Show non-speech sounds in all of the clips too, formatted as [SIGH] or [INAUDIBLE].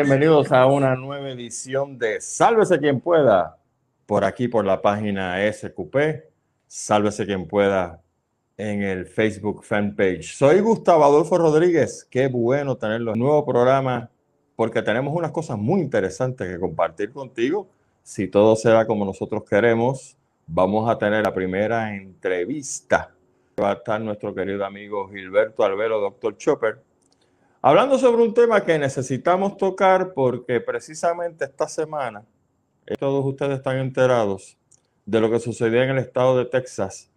Bienvenidos a una nueva edición de Sálvese quien pueda, por aquí por la página SQP, Sálvese quien pueda en el Facebook fanpage. Soy Gustavo Adolfo Rodríguez, qué bueno tenerlo en nuevo programa, porque tenemos unas cosas muy interesantes que compartir contigo. Si todo será como nosotros queremos, vamos a tener la primera entrevista. Va a estar nuestro querido amigo Gilberto Albero, doctor Chopper, Hablando sobre un tema que necesitamos tocar porque precisamente esta semana eh, todos ustedes están enterados de lo que sucedió en el estado de Texas,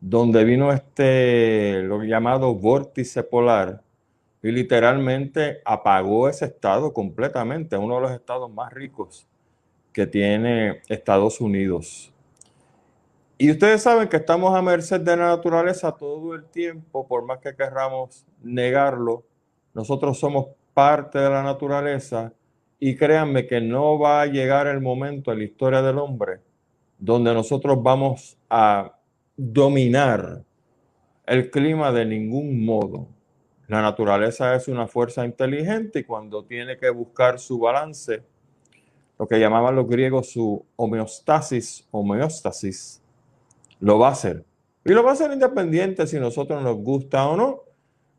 donde vino este lo llamado vórtice polar y literalmente apagó ese estado completamente, uno de los estados más ricos que tiene Estados Unidos. Y ustedes saben que estamos a merced de la naturaleza todo el tiempo, por más que querramos negarlo nosotros somos parte de la naturaleza y créanme que no va a llegar el momento en la historia del hombre donde nosotros vamos a dominar el clima de ningún modo. La naturaleza es una fuerza inteligente y cuando tiene que buscar su balance, lo que llamaban los griegos su homeostasis, homeostasis, lo va a hacer. Y lo va a hacer independiente si nosotros nos gusta o no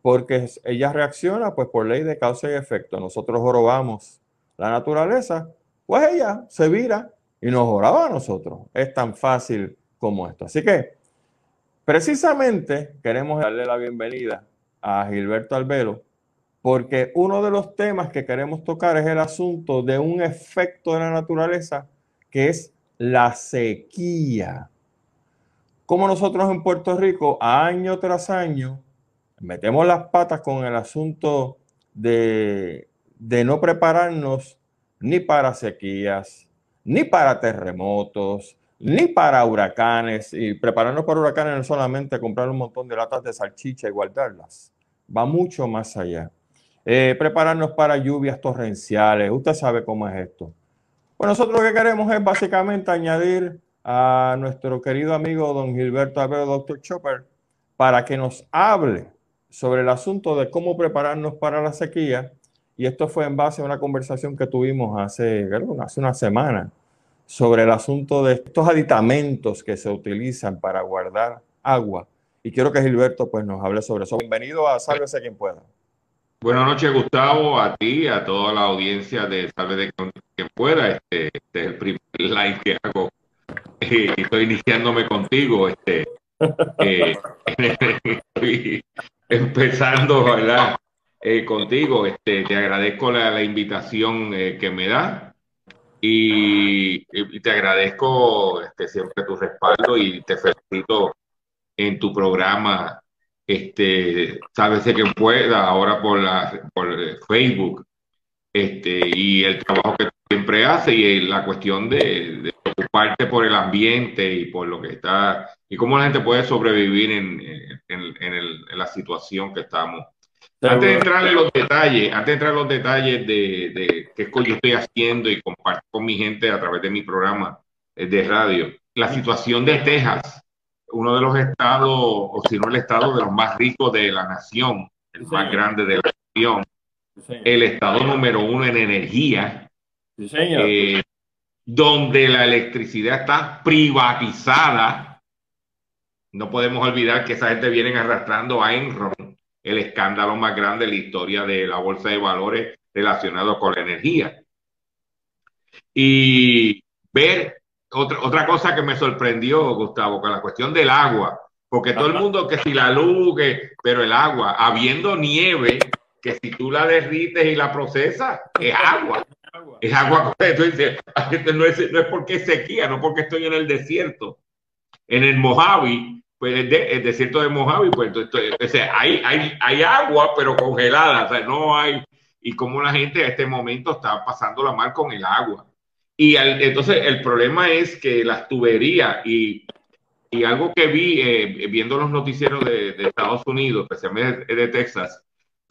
porque ella reacciona pues por ley de causa y efecto. Nosotros jorobamos la naturaleza, pues ella se vira y nos joroba a nosotros. Es tan fácil como esto. Así que precisamente queremos darle la bienvenida a Gilberto Albelo, porque uno de los temas que queremos tocar es el asunto de un efecto de la naturaleza que es la sequía. Como nosotros en Puerto Rico, año tras año, metemos las patas con el asunto de, no prepararnos ni para sequías, ni para terremotos, ni para huracanes. Y prepararnos para huracanes no es solamente comprar un montón de latas de salchicha y guardarlas. Va mucho más allá. Eh, prepararnos para lluvias torrenciales. Usted sabe cómo es esto. Pues nosotros lo que queremos es básicamente añadir a nuestro querido amigo don Gilberto Alberto, doctor Chopper, para que nos hable sobre el asunto de cómo prepararnos para la sequía. Y esto fue en base a una conversación que tuvimos hace, hace una semana sobre el asunto de estos aditamentos que se utilizan para guardar agua. Y quiero que Gilberto pues, nos hable sobre eso. Bienvenido a Sálvese quien pueda. Buenas noches, Gustavo, a ti, a toda la audiencia de Sálvese quien pueda. Este, este, es el primer live que hago. y estoy iniciándome contigo. Este, [LAUGHS] eh, [LAUGHS] empezando ¿verdad? Eh, contigo. Este, te agradezco la, invitación eh, que me da y, te agradezco este, siempre tu respaldo y te felicito en tu programa. Este, sabes que pueda ahora por, la, por Facebook este, y el trabajo que siempre hace y la cuestión de, preocuparte por el ambiente y por lo que está y cómo la gente puede sobrevivir en, en, la situación que estamos. Antes de entrar en los detalles, antes de entrar en los detalles de, de qué yo estoy haciendo y compartir con mi gente a través de mi programa eh, de radio, la situación de Texas, uno de los estados, o si no el estado de los más ricos de la nación, el más grande de la nación, el estado número uno en energía, eh, donde la electricidad está privatizada no podemos olvidar que esa gente viene arrastrando a Enron, el escándalo más grande de la historia de la bolsa de valores relacionado con la energía. Y ver otra, otra cosa que me sorprendió, Gustavo, con la cuestión del agua, porque todo el mundo que si la luz, pero el agua, habiendo nieve, que si tú la derrites y la procesas, es agua. Es agua. Entonces, no es, no es porque es sequía, no porque estoy en el desierto. En el Mojave, pues el, desierto de Mojave, pues entonces, hay, hay, hay agua, pero congelada, o sea, no hay, y como la gente a este momento está pasando la mal con el agua. Y entonces el problema es que las tuberías y, y algo que vi eh, viendo los noticieros de, de, Estados Unidos, especialmente de Texas,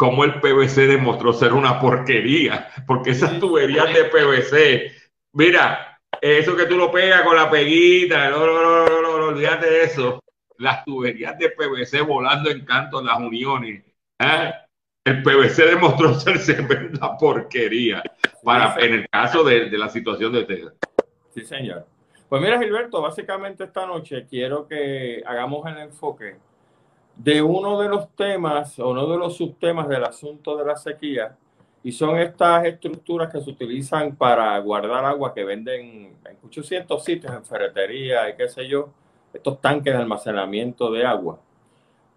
como el PVC demostró ser una porquería, porque esas tuberías de PVC, mira, eso que tú lo pegas con la peguita, no, no, olvídate de eso las tuberías de PVC volando en canto en las uniones. ¿eh? el PVC demostró [LAUGHS] ser una porquería para, en el caso de, la situación de ustedes. Sí, señor. Pues mira, Gilberto, básicamente esta noche quiero que hagamos el enfoque de uno de los temas o uno de los subtemas del asunto de la sequía y son estas estructuras que se utilizan para guardar agua que venden en muchos sitios, en ferretería y qué sé yo, estos tanques de almacenamiento de agua.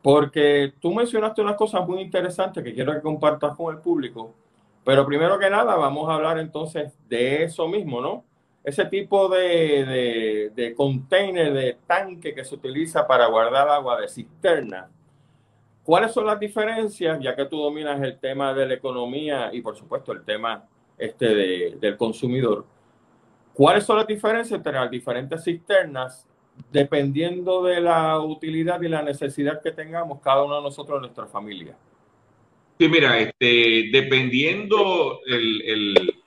Porque tú mencionaste unas cosas muy interesantes que quiero que compartas con el público, pero primero que nada vamos a hablar entonces de eso mismo, ¿no? Ese tipo de, de, de container, de tanque que se utiliza para guardar agua de cisterna. ¿Cuáles son las diferencias, ya que tú dominas el tema de la economía y por supuesto el tema este de, del consumidor? ¿Cuáles son las diferencias entre las diferentes cisternas dependiendo de la utilidad y la necesidad que tengamos cada uno de nosotros en nuestra familia. Sí, mira, este, dependiendo el, el,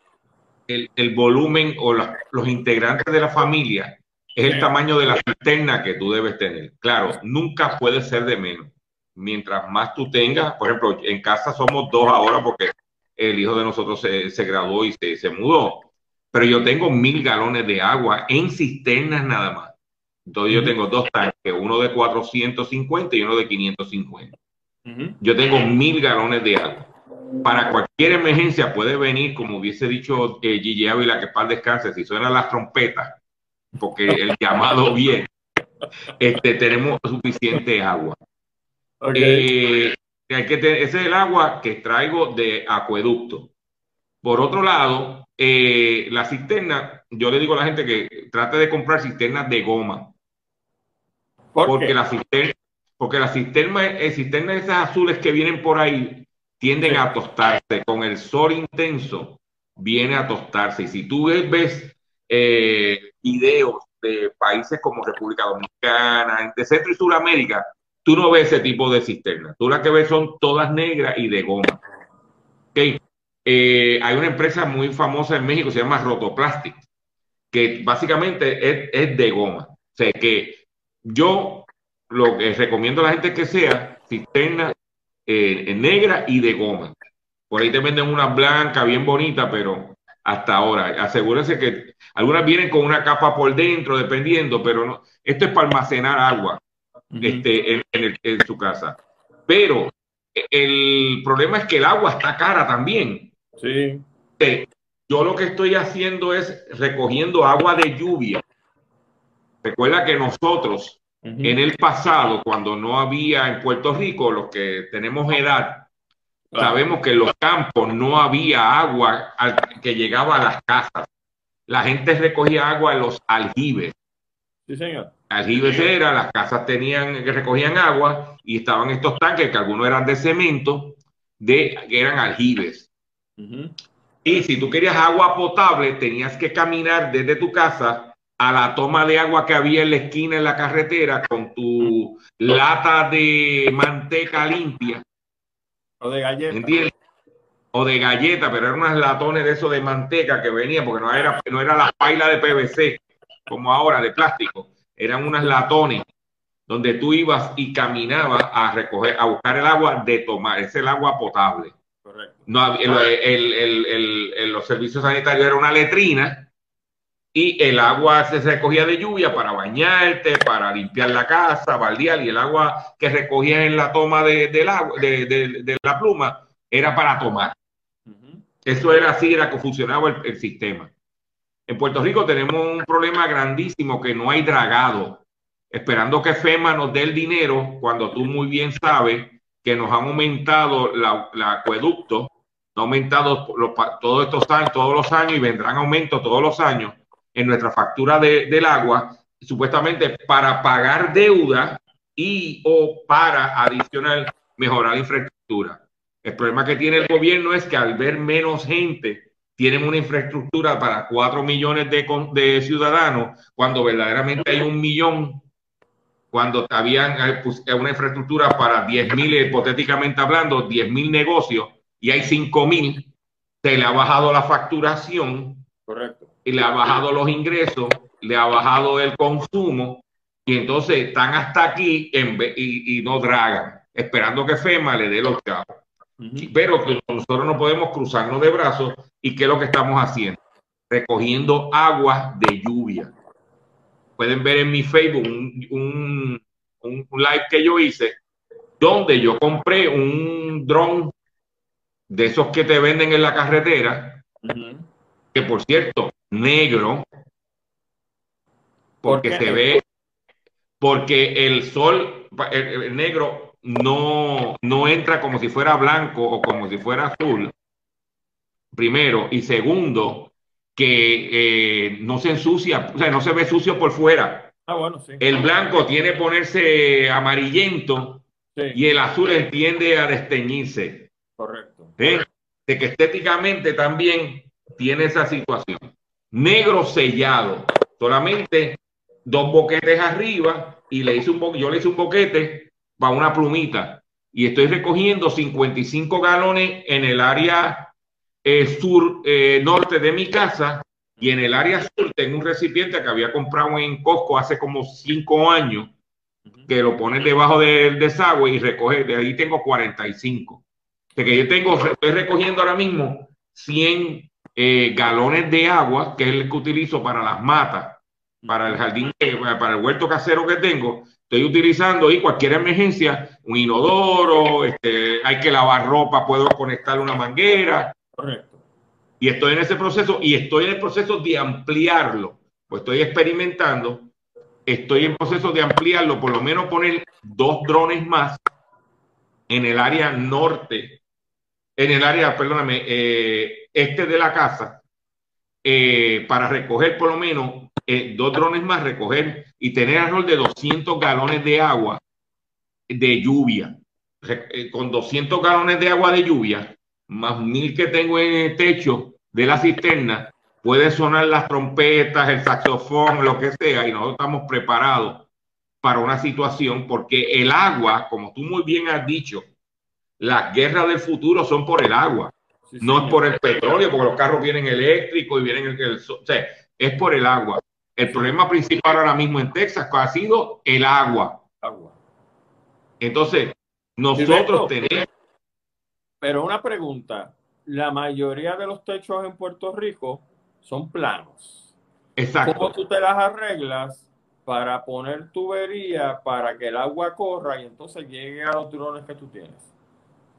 el, volumen o los integrantes de la familia, es el tamaño de la cisterna que tú debes tener. Claro, nunca puede ser de menos. Mientras más tú tengas, por ejemplo, en casa somos dos ahora porque el hijo de nosotros se, se graduó y se, se mudó, pero yo tengo mil galones de agua en cisternas nada más. Entonces yo tengo dos tanques, uno de 450 y uno de 550. Yo tengo mil galones de agua. Para cualquier emergencia puede venir, como hubiese dicho eh, Gigi Ávila, que para descanse, si suenan las trompetas, porque el [LAUGHS] llamado viene, este, tenemos suficiente agua. Eh, hay que ese es el agua que traigo de acueducto. Por otro lado, eh, la cisterna, yo le digo a la gente que trate de comprar cisternas de goma porque, la cisterna, porque la cisterna, el cisterna de esas azules que vienen por ahí tienden a tostarse. Con el sol intenso viene a tostarse. Y si tú ves, eh, videos de países como República Dominicana, de Centro y Suramérica, tú no ves ese tipo de cisterna. Tú las que ves son todas negras y de goma. Okay. Eh, hay una empresa muy famosa en México, se llama Rotoplastic, que básicamente es, es de goma. O sea, que yo lo que recomiendo a la gente que sea cisterna eh, negra y de goma. Por ahí te venden una blanca bien bonita, pero hasta ahora, asegúrense que algunas vienen con una capa por dentro, dependiendo, pero no, esto es para almacenar agua este, en, su casa. Pero el problema es que el agua está cara también. Sí. Yo lo que estoy haciendo es recogiendo agua de lluvia Recuerda que nosotros en el pasado, cuando no había en Puerto Rico, los que tenemos edad, sabemos que en los campos no había agua que llegaba a las casas. La gente recogía agua en los aljibes. Sí, señor. Aljibes era, las casas tenían que recogían agua y estaban estos tanques que algunos eran de cemento, de, que eran aljibes. Y si tú querías agua potable, tenías que caminar desde tu casa a la toma de agua que había en la esquina en la carretera con tu lata de manteca limpia. O de galleta. O de galleta, pero eran unas latones de eso de manteca que venía, porque no era, no era la paila de PVC, como ahora, de plástico. Eran unas latones donde tú ibas y caminabas a recoger, a buscar el agua de tomar. Es el agua potable. Correcto. No, los servicios sanitarios era una letrina y el agua se recogía de lluvia para bañarte, para limpiar la casa, baldear, y el agua que recogía en la toma de, de, la pluma era para tomar. Eso era así, era que funcionaba el, el, sistema. En Puerto Rico tenemos un problema grandísimo que no hay dragado, esperando que FEMA nos dé el dinero cuando tú muy bien sabes que nos han aumentado la, acueducto, ha aumentado todos estos años, todos los años y vendrán aumentos todos los años en nuestra factura de, del agua, supuestamente para pagar deuda y o para adicional mejorar la infraestructura. El problema que tiene el gobierno es que al ver menos gente, tienen una infraestructura para cuatro millones de, de ciudadanos, cuando verdaderamente hay un millón, cuando habían eh, pues, una infraestructura para 10 mil, hipotéticamente hablando, 10 mil negocios, y hay 5 mil, se le ha bajado la facturación. Correcto y le ha bajado los ingresos, le ha bajado el consumo y entonces están hasta aquí en y, y, no dragan, esperando que FEMA le dé los chavos. Pero que nosotros no podemos cruzarnos de brazos y ¿qué es lo que estamos haciendo? Recogiendo agua de lluvia. Pueden ver en mi Facebook un, un, live que yo hice donde yo compré un dron de esos que te venden en la carretera, que por cierto, negro, porque se ve, porque el sol, el, negro no, no entra como si fuera blanco o como si fuera azul, primero, y segundo, que eh, no se ensucia, o sea, no se ve sucio por fuera. Ah, bueno, sí. El blanco tiene que ponerse amarillento y el azul tiende a desteñirse. Correcto. ¿Eh? De que estéticamente también tiene esa situación. Negro sellado, solamente dos boquetes arriba y le hice un yo le hice un boquete para una plumita y estoy recogiendo 55 galones en el área eh, sur eh, norte de mi casa y en el área sur tengo un recipiente que había comprado en Costco hace como cinco años que lo pones debajo del desagüe y recoge, de ahí tengo 45. De que yo tengo, estoy recogiendo ahora mismo 100 eh, galones de agua, que es el que utilizo para las matas para el jardín, para el huerto casero que tengo, estoy utilizando y cualquier emergencia, un inodoro, este, hay que lavar ropa, puedo conectar una manguera. Correcto. Y estoy en ese proceso y estoy en el proceso de ampliarlo, pues estoy experimentando, estoy en proceso de ampliarlo, por lo menos poner dos drones más en el área norte, en el área, perdóname, eh, este de la casa, eh, para recoger por lo menos eh, dos drones más, recoger y tener alrededor de 200 galones de agua de lluvia. Eh, con 200 galones de agua de lluvia, más mil que tengo en el techo de la cisterna, puede sonar las trompetas, el saxofón, lo que sea, y nosotros estamos preparados para una situación, porque el agua, como tú muy bien has dicho, las guerras del futuro son por el agua, no es por el petróleo, porque los carros vienen eléctricos y vienen el, el, o sea, es por el agua. El problema principal ahora mismo en Texas ha sido el agua. Agua. Entonces, nosotros tenemos... Pero una pregunta, la mayoría de los techos en Puerto Rico son planos. Exacto. ¿Cómo tú te las arreglas para poner tubería para que el agua corra y entonces llegue a los drones que tú tienes?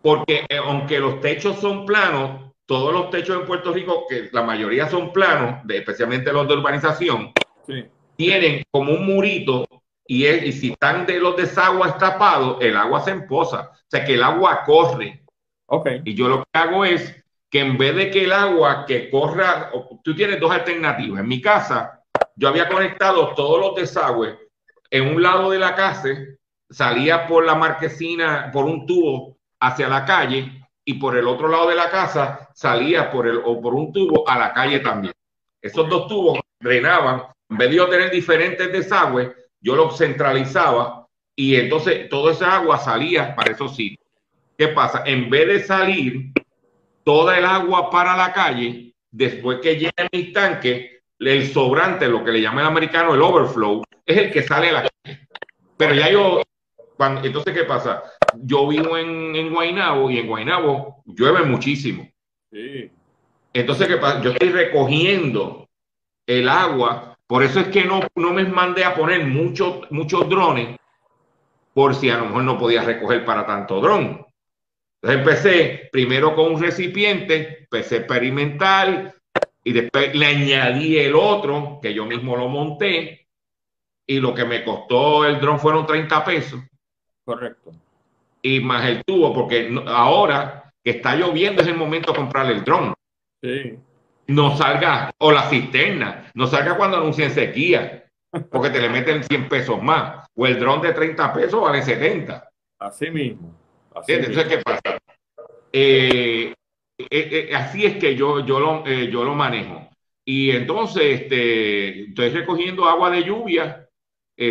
Porque eh, aunque los techos son planos, todos los techos en Puerto Rico, que la mayoría son planos, especialmente los de urbanización, tienen como un murito y, y si están de los desagües tapados, el agua se emposa. O sea, que el agua corre. Okay. Y yo lo que hago es que en vez de que el agua que corra, tú tienes dos alternativas. En mi casa, yo había conectado todos los desagües en un lado de la casa, salía por la marquesina, por un tubo hacia la calle y por el otro lado de la casa salía por el o por un tubo a la calle también. Esos dos tubos drenaban en vez de tener diferentes desagües, yo lo centralizaba y entonces toda esa agua salía para esos sitios. ¿Qué pasa? En vez de salir toda el agua para la calle, después que llegue mi tanque, el sobrante, lo que le llama el americano el overflow, es el que sale a la calle. Pero ya yo, entonces, ¿qué pasa? Yo vivo en, en Guainabo y en Guainabo llueve muchísimo. Sí. Entonces, ¿qué pasa? Yo estoy recogiendo el agua por eso es que no, no me mandé a poner muchos muchos drones por si a lo mejor no podía recoger para tanto dron. Entonces empecé primero con un recipiente, empecé experimental y después le añadí el otro que yo mismo lo monté y lo que me costó el dron fueron 30 pesos. Correcto. Y más el tubo, porque ahora que está lloviendo es el momento de comprar el dron. Sí no salga, o la cisterna, no salga cuando anuncien sequía, porque te le meten 100 pesos más, o el dron de 30 pesos vale 70. Así mismo. Así Entonces, ¿qué pasa? Eh, eh, eh, así es que yo, yo, lo, yo lo manejo. Y entonces este, estoy recogiendo agua de lluvia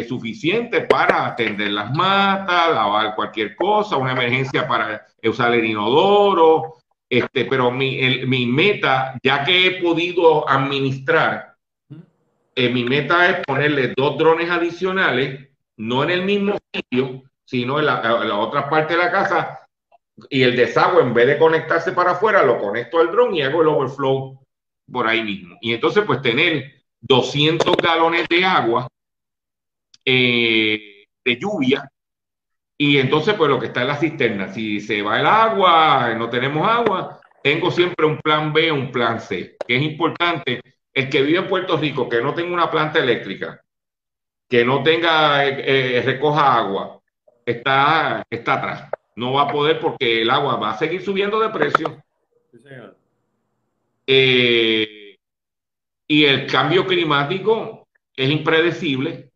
suficiente para atender las matas, lavar cualquier cosa, una emergencia para usar el inodoro, este, pero mi, mi meta, ya que he podido administrar, eh, mi meta es ponerle dos drones adicionales, no en el mismo sitio, sino en la, otra parte de la casa, y el desagüe, en vez de conectarse para afuera, lo conecto al dron y hago el overflow por ahí mismo. Y entonces, pues tener 200 galones de agua eh, de lluvia. Y entonces, pues lo que está en la cisterna, si se va el agua, no tenemos agua, tengo siempre un plan B, un plan C, que es importante. El que vive en Puerto Rico, que no tenga una planta eléctrica, que no tenga, eh, eh, recoja agua, está, está atrás. No va a poder porque el agua va a seguir subiendo de precio. Eh, y el cambio climático es impredecible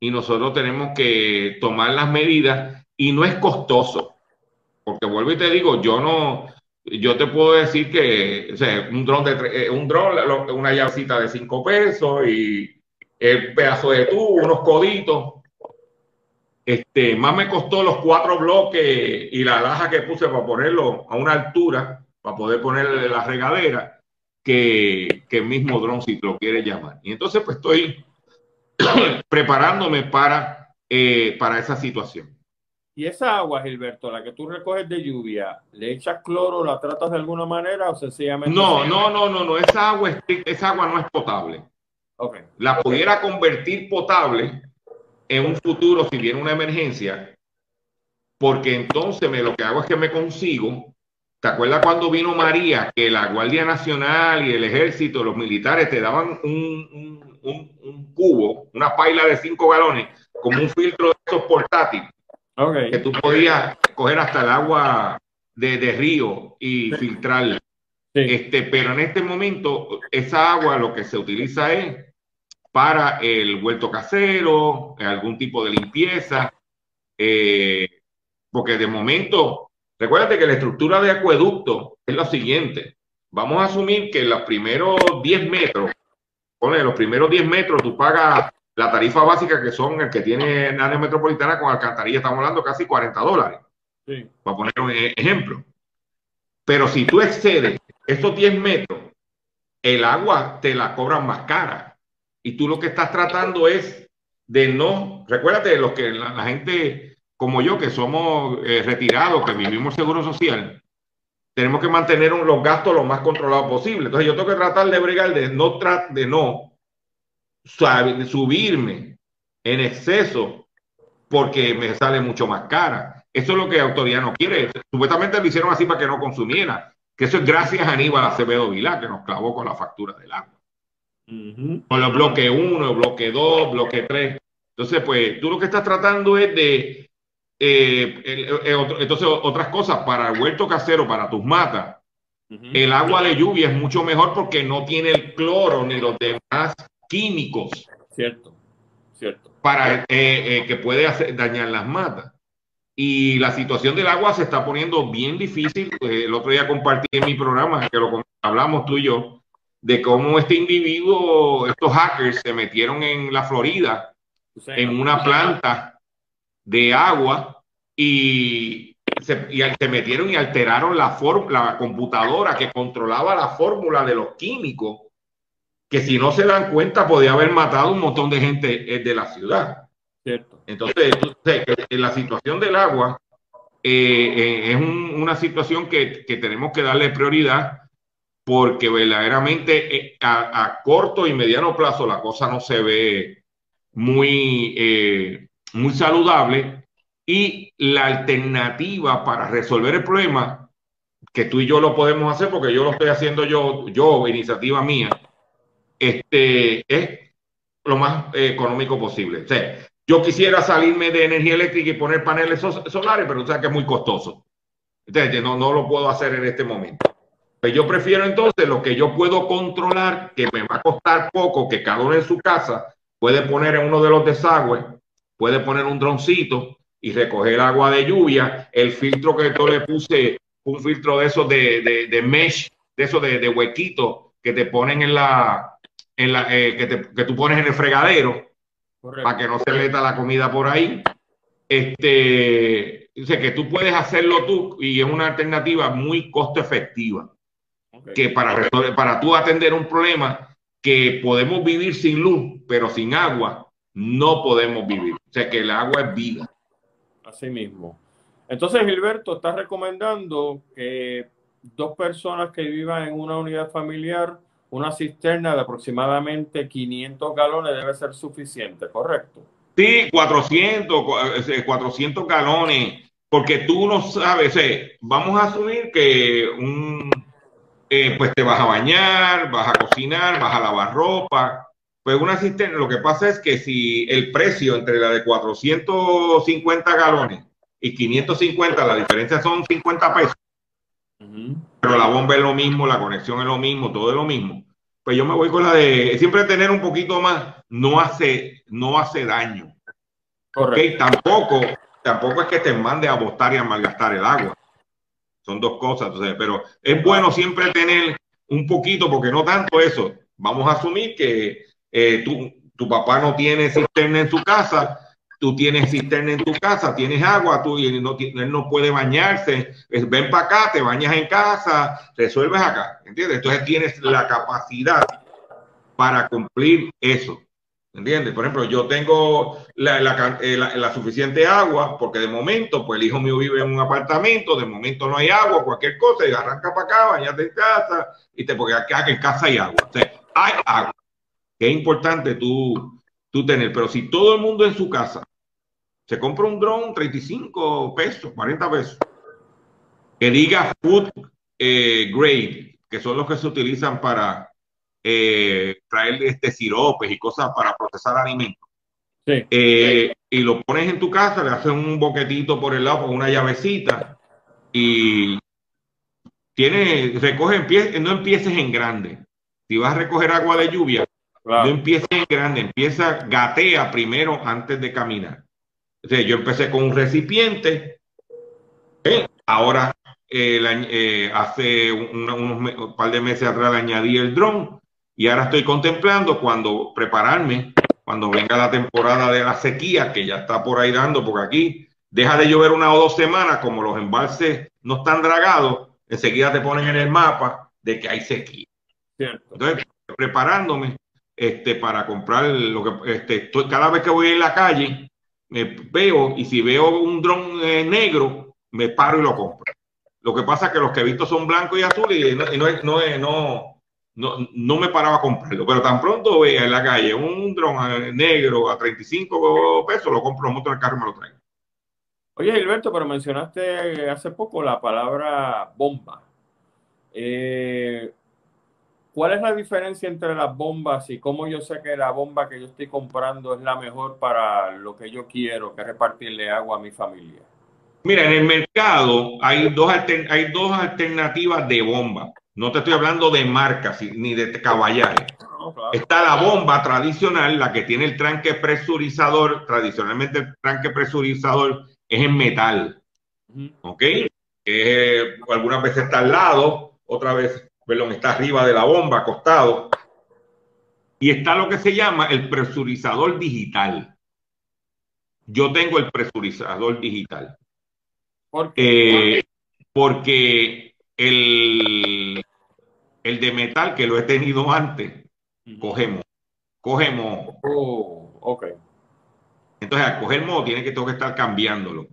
y nosotros tenemos que tomar las medidas y no es costoso. Porque vuelvo y te digo, yo no, yo te puedo decir que un dron de un dron, una llavecita de cinco pesos y el pedazo de tubo, unos coditos. Este, más me costó los cuatro bloques y la laja que puse para ponerlo a una altura, para poder ponerle la regadera, que, que el mismo dron, si lo quiere llamar. Y entonces, pues estoy [COUGHS] preparándome para, eh, para esa situación. ¿Y esa agua, Gilberto, la que tú recoges de lluvia, le echas cloro, la tratas de alguna manera o sencillamente? No, no, no, no, no, esa agua, esa agua no es potable. La pudiera convertir potable en un futuro si viene una emergencia, porque entonces me, lo que hago es que me consigo. ¿Te acuerdas cuando vino María, que la Guardia Nacional y el Ejército, los militares te daban un, un, cubo, una paila de cinco galones, como un filtro de esos portátiles, que tú podías coger hasta el agua de, de río y filtrarla. Este, pero en este momento, esa agua lo que se utiliza es para el huerto casero, algún tipo de limpieza, eh, porque de momento, recuérdate que la estructura de acueducto es lo siguiente. Vamos a asumir que los primeros 10 metros, pone los primeros 10 metros, tú pagas la tarifa básica que son el que tiene en área metropolitana con alcantarilla, estamos hablando casi 40 dólares. Sí. Para poner un e-, ejemplo. Pero si tú excedes estos 10 metros, el agua te la cobran más cara y tú lo que estás tratando es de no, recuérdate, los que la, gente como yo, que somos eh, retirados, que vivimos seguro social, tenemos que mantener los gastos lo más controlados posible. Entonces yo tengo que tratar de bregar de no, de no subirme en exceso porque me sale mucho más cara. Eso es lo que la autoridad no quiere. Supuestamente lo hicieron así para que no consumiera. Que eso es gracias a Aníbal Acevedo Vilá, que nos clavó con la factura del agua. Con los bloques 1, bloque 2, bloque 3. Entonces, pues tú lo que estás tratando es de, eh, entonces otras cosas para el huerto casero, para tus matas, el agua de lluvia es mucho mejor porque no tiene el cloro ni los demás químicos. Cierto, cierto. Para eh, eh, que puede hacer, dañar las matas. Y la situación del agua se está poniendo bien difícil. el otro día compartí en mi programa, que lo hablamos tú y yo, de cómo este individuo, estos hackers, se metieron en la Florida, en una planta de agua y se, se metieron y alteraron la, la computadora que controlaba la fórmula de los químicos, que si no se dan cuenta podía haber matado un montón de gente eh, de la ciudad. Cierto. Entonces, en la situación del agua eh, eh, es una situación que, que tenemos que darle prioridad porque verdaderamente eh, a, corto y mediano plazo la cosa no se ve muy, eh, muy saludable y la alternativa para resolver el problema, que tú y yo lo podemos hacer porque yo lo estoy haciendo yo, yo, iniciativa mía, este, es lo más eh, económico posible. O yo quisiera salirme de energía eléctrica y poner paneles solares, pero tú sabes que es muy costoso. Entonces, no, no lo puedo hacer en este momento. Pues yo prefiero entonces lo que yo puedo controlar, que me va a costar poco, que cada uno en su casa puede poner en uno de los desagües, puede poner un droncito y recoger agua de lluvia. El filtro que yo le puse, un filtro de esos de, de, mesh, de esos de, de huequito que te ponen en la, en la eh, que, te, que, tú pones en el fregadero para que no se meta la comida por ahí. Este, dice que tú puedes hacerlo tú y es una alternativa muy costo efectiva que para, para tú atender un problema que podemos vivir sin luz, pero sin agua, no podemos vivir. O sea que el agua es vida. Así mismo. Entonces, Gilberto, está recomendando que dos personas que vivan en una unidad familiar, una cisterna de aproximadamente 500 galones debe ser suficiente, ¿correcto? Sí, 400, 400 galones, porque tú no sabes, eh, vamos a asumir que un, eh, pues te vas a bañar, vas a cocinar, vas a lavar ropa, pues una cisterna, lo que pasa es que si el precio entre la de 450 galones y 550, la diferencia son 50 pesos, pero la bomba es lo mismo, la conexión es lo mismo, todo es lo mismo. Pues yo me voy con la de siempre tener un poquito más, no hace, no hace daño. Correcto. Tampoco, tampoco es que te mande a botar y a malgastar el agua. Son dos cosas, entonces, pero es bueno siempre tener un poquito, porque no tanto eso. Vamos a asumir que eh, tu, tu papá no tiene cisterna en su casa, tú tienes cisterna en tu casa, tienes agua, tú, y no, él no puede bañarse, ven para acá, te bañas en casa, resuelves acá, ¿entiendes? Entonces tienes la capacidad para cumplir eso, ¿entiendes? Por ejemplo, yo tengo la, eh, la, la, suficiente agua porque de momento, pues el hijo mío vive en un apartamento, de momento no hay agua, cualquier cosa, y arranca para acá, bañate en casa, y te, porque acá en casa hay agua, hay agua, que es importante tú, tú tener, pero si todo el mundo en su casa se compra un dron 35 pesos, 40 pesos, que diga food eh, grade, que son los que se utilizan para eh, traer este siropes y cosas para procesar alimentos. Eh, y lo pones en tu casa, le haces un boquetito por el lado con una llavecita y tiene, recoge, no empieces en grande. Si vas a recoger agua de lluvia, no empieces en grande, empieza, gatea primero antes de caminar yo empecé con un recipiente, ¿eh? ahora eh, eh, hace unos un par de meses atrás le añadí el dron y ahora estoy contemplando cuando prepararme, cuando venga la temporada de la sequía, que ya está por ahí dando, porque aquí deja de llover una o dos semanas, como los embalses no están dragados, enseguida te ponen en el mapa de que hay sequía. Entonces, preparándome este, para comprar lo que este, cada vez que voy en la calle, me veo y si veo un dron eh, negro, me paro y lo compro. Lo que pasa es que los que he visto son blancos y azules y no, no, no, no, no, me paraba a comprarlo. Pero tan pronto vea en la calle un dron eh, negro a 35 pesos, lo compro, lo monto en el carro y me lo traigo. Oye, Gilberto, pero mencionaste hace poco la palabra bomba. Eh, ¿Cuál es la diferencia entre las bombas y cómo yo sé que la bomba que yo estoy comprando es la mejor para lo que yo quiero, que es repartirle agua a mi familia? Mira, en el mercado hay dos, hay dos alternativas de bomba. No te estoy hablando de marcas ni de caballares. Está la bomba tradicional, la que tiene el tranque presurizador. Tradicionalmente el tranque presurizador es en metal. ¿Ok? Que algunas veces está al lado, otra vez perdón, está arriba de la bomba, acostado. Y está lo que se llama el presurizador digital. Yo tengo el presurizador digital. ¿Por qué? Eh, porque el, el de metal, que lo he tenido antes, cogemos. Cogemos. Oh, ok. Entonces, al coger modo, tiene que, tengo que estar cambiándolo.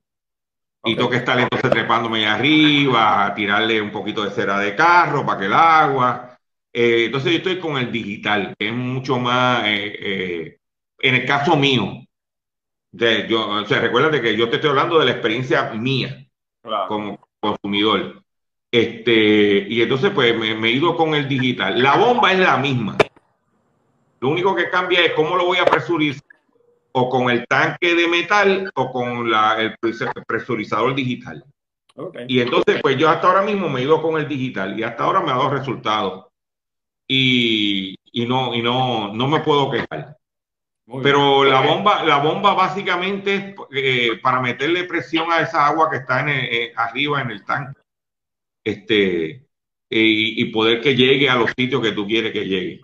Y tengo que estar entonces trepándome arriba, tirarle un poquito de cera de carro para que el agua. Eh, entonces yo estoy con el digital, que es mucho más, eh, eh, en el caso mío, de, yo, o sea, recuérdate que yo te estoy hablando de la experiencia mía como consumidor. Este, y entonces pues me, me, he ido con el digital. La bomba es la misma. Lo único que cambia es cómo lo voy a presurizar o con el tanque de metal o con la, el presurizador digital. Y entonces, pues yo hasta ahora mismo me he ido con el digital y hasta ahora me ha dado resultados. Y, y, no, y no, no me puedo quejar. Pero la bomba, la bomba básicamente es eh, para meterle presión a esa agua que está en eh, arriba en el tanque. Este, y, poder que llegue a los sitios que tú quieres que llegue.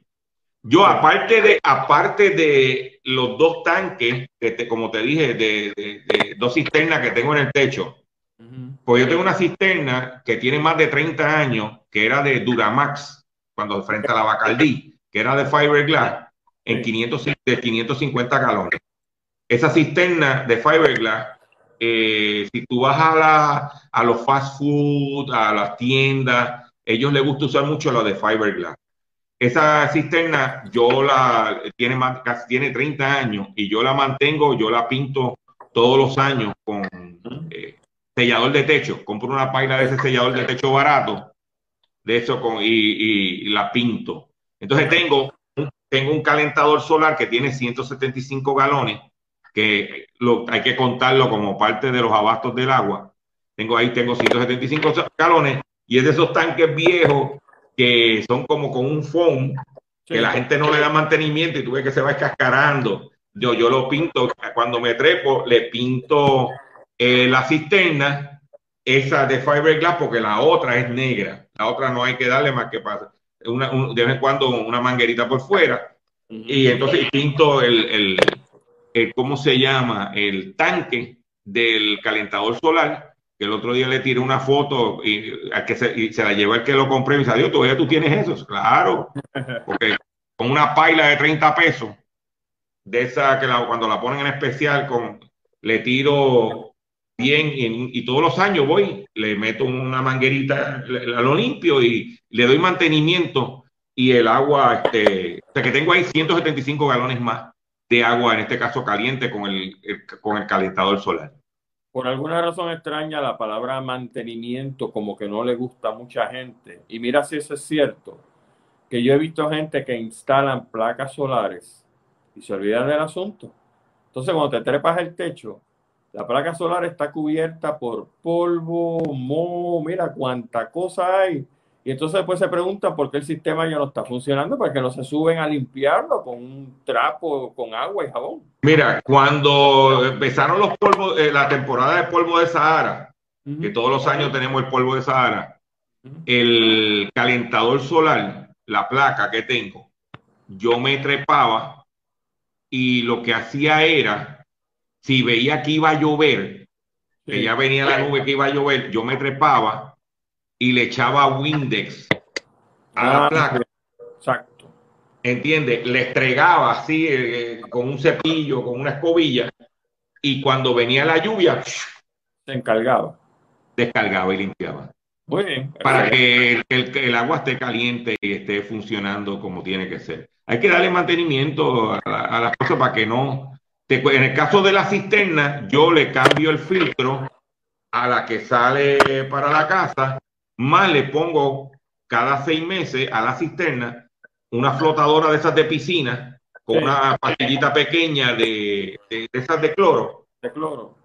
Yo, aparte de, aparte de los dos tanques, que como te dije, de, dos cisternas que tengo en el techo, pues yo tengo una cisterna que tiene más de 30 años, que era de Duramax, cuando frente a la Bacardí, que era de fiberglass, en 500, de 550 galones. Esa cisterna de fiberglass eh, si tú vas a, la, a los fast food, a las tiendas, ellos les gusta usar mucho lo de fiberglass. Esa cisterna yo la tiene más, casi tiene 30 años y yo la mantengo, yo la pinto todos los años con eh, sellador de techo. Compro una paila de ese sellador de techo barato, de eso con, y, y, la pinto. Entonces tengo, tengo un calentador solar que tiene 175 galones, que lo, hay que contarlo como parte de los abastos del agua. Tengo ahí, tengo 175 galones y es de esos tanques viejos que son como con un foam, que la gente no le da mantenimiento y tú ves que se va escascarando. Yo, yo lo pinto, cuando me trepo, le pinto eh, la cisterna, esa de fiberglass, porque la otra es negra. La otra no hay que darle más que pasa. Una, de vez en cuando una manguerita por fuera. Y entonces pinto el, el, ¿cómo se llama? El tanque del calentador solar el otro día le tiré una foto y, a que se, y se la llevó el que lo compré y me salió, todavía tú tienes eso, claro, porque con una paila de 30 pesos, de esa que cuando la ponen en especial, con, le tiro bien y, todos los años voy, le meto una manguerita, la lo limpio y le doy mantenimiento y el agua, este, o sea que tengo ahí 175 galones más de agua, en este caso caliente, con el con el calentador solar. Por alguna razón extraña, la palabra mantenimiento como que no le gusta a mucha gente. Y mira si eso es cierto, que yo he visto gente que instalan placas solares y se olvidan del asunto. Entonces, cuando te trepas el techo, la placa solar está cubierta por polvo, moho, mira cuánta cosa hay. Y entonces después se pregunta por qué el sistema ya no está funcionando, porque no se suben a limpiarlo con un trapo, con agua y jabón. Mira, cuando empezaron los polvos, eh, la temporada de polvo de Sahara, que todos los años tenemos el polvo de Sahara, el calentador solar, la placa que tengo, yo me trepaba y lo que hacía era, si veía que iba a llover, que ya venía la nube que iba a llover, yo me trepaba y le echaba Windex a la ah, placa. Exacto. ¿Entiendes? Le estregaba así eh, con un cepillo, con una escobilla, y cuando venía la lluvia, se encargaba. Descargaba y limpiaba. Muy bien. Para que el, agua esté caliente y esté funcionando como tiene que ser. Hay que darle mantenimiento a, las cosas para que no. en el caso de la cisterna, yo le cambio el filtro a la que sale para la casa más le pongo cada seis meses a la cisterna una flotadora de esas de piscina con una pastillita pequeña de, esas de cloro. De cloro.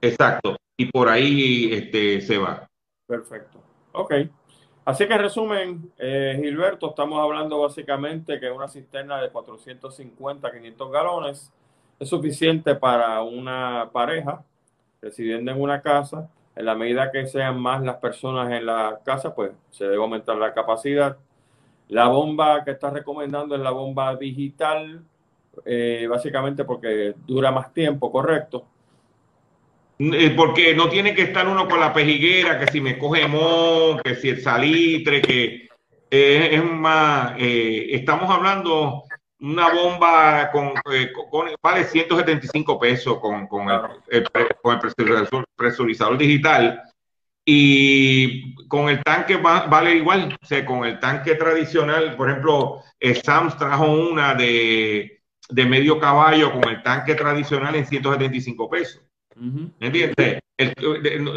Exacto. Y por ahí este, se va. Perfecto. Ok. Así que en resumen, eh, Gilberto, estamos hablando básicamente que una cisterna de 450, 500 galones es suficiente para una pareja residiendo en una casa en la medida que sean más las personas en la casa, pues se debe aumentar la capacidad. La bomba que está recomendando es la bomba digital, eh, básicamente porque dura más tiempo, ¿correcto? Eh, porque no tiene que estar uno con la pejiguera, que si me coge mo, que si el salitre, que eh, es más, estamos hablando una bomba con, eh, vale 175 pesos con, con, el, con el presurizador, digital y con el tanque vale igual, o sea, con el tanque tradicional, por ejemplo, eh, Sams trajo una de, de, medio caballo con el tanque tradicional en 175 pesos. ¿Me entiendes?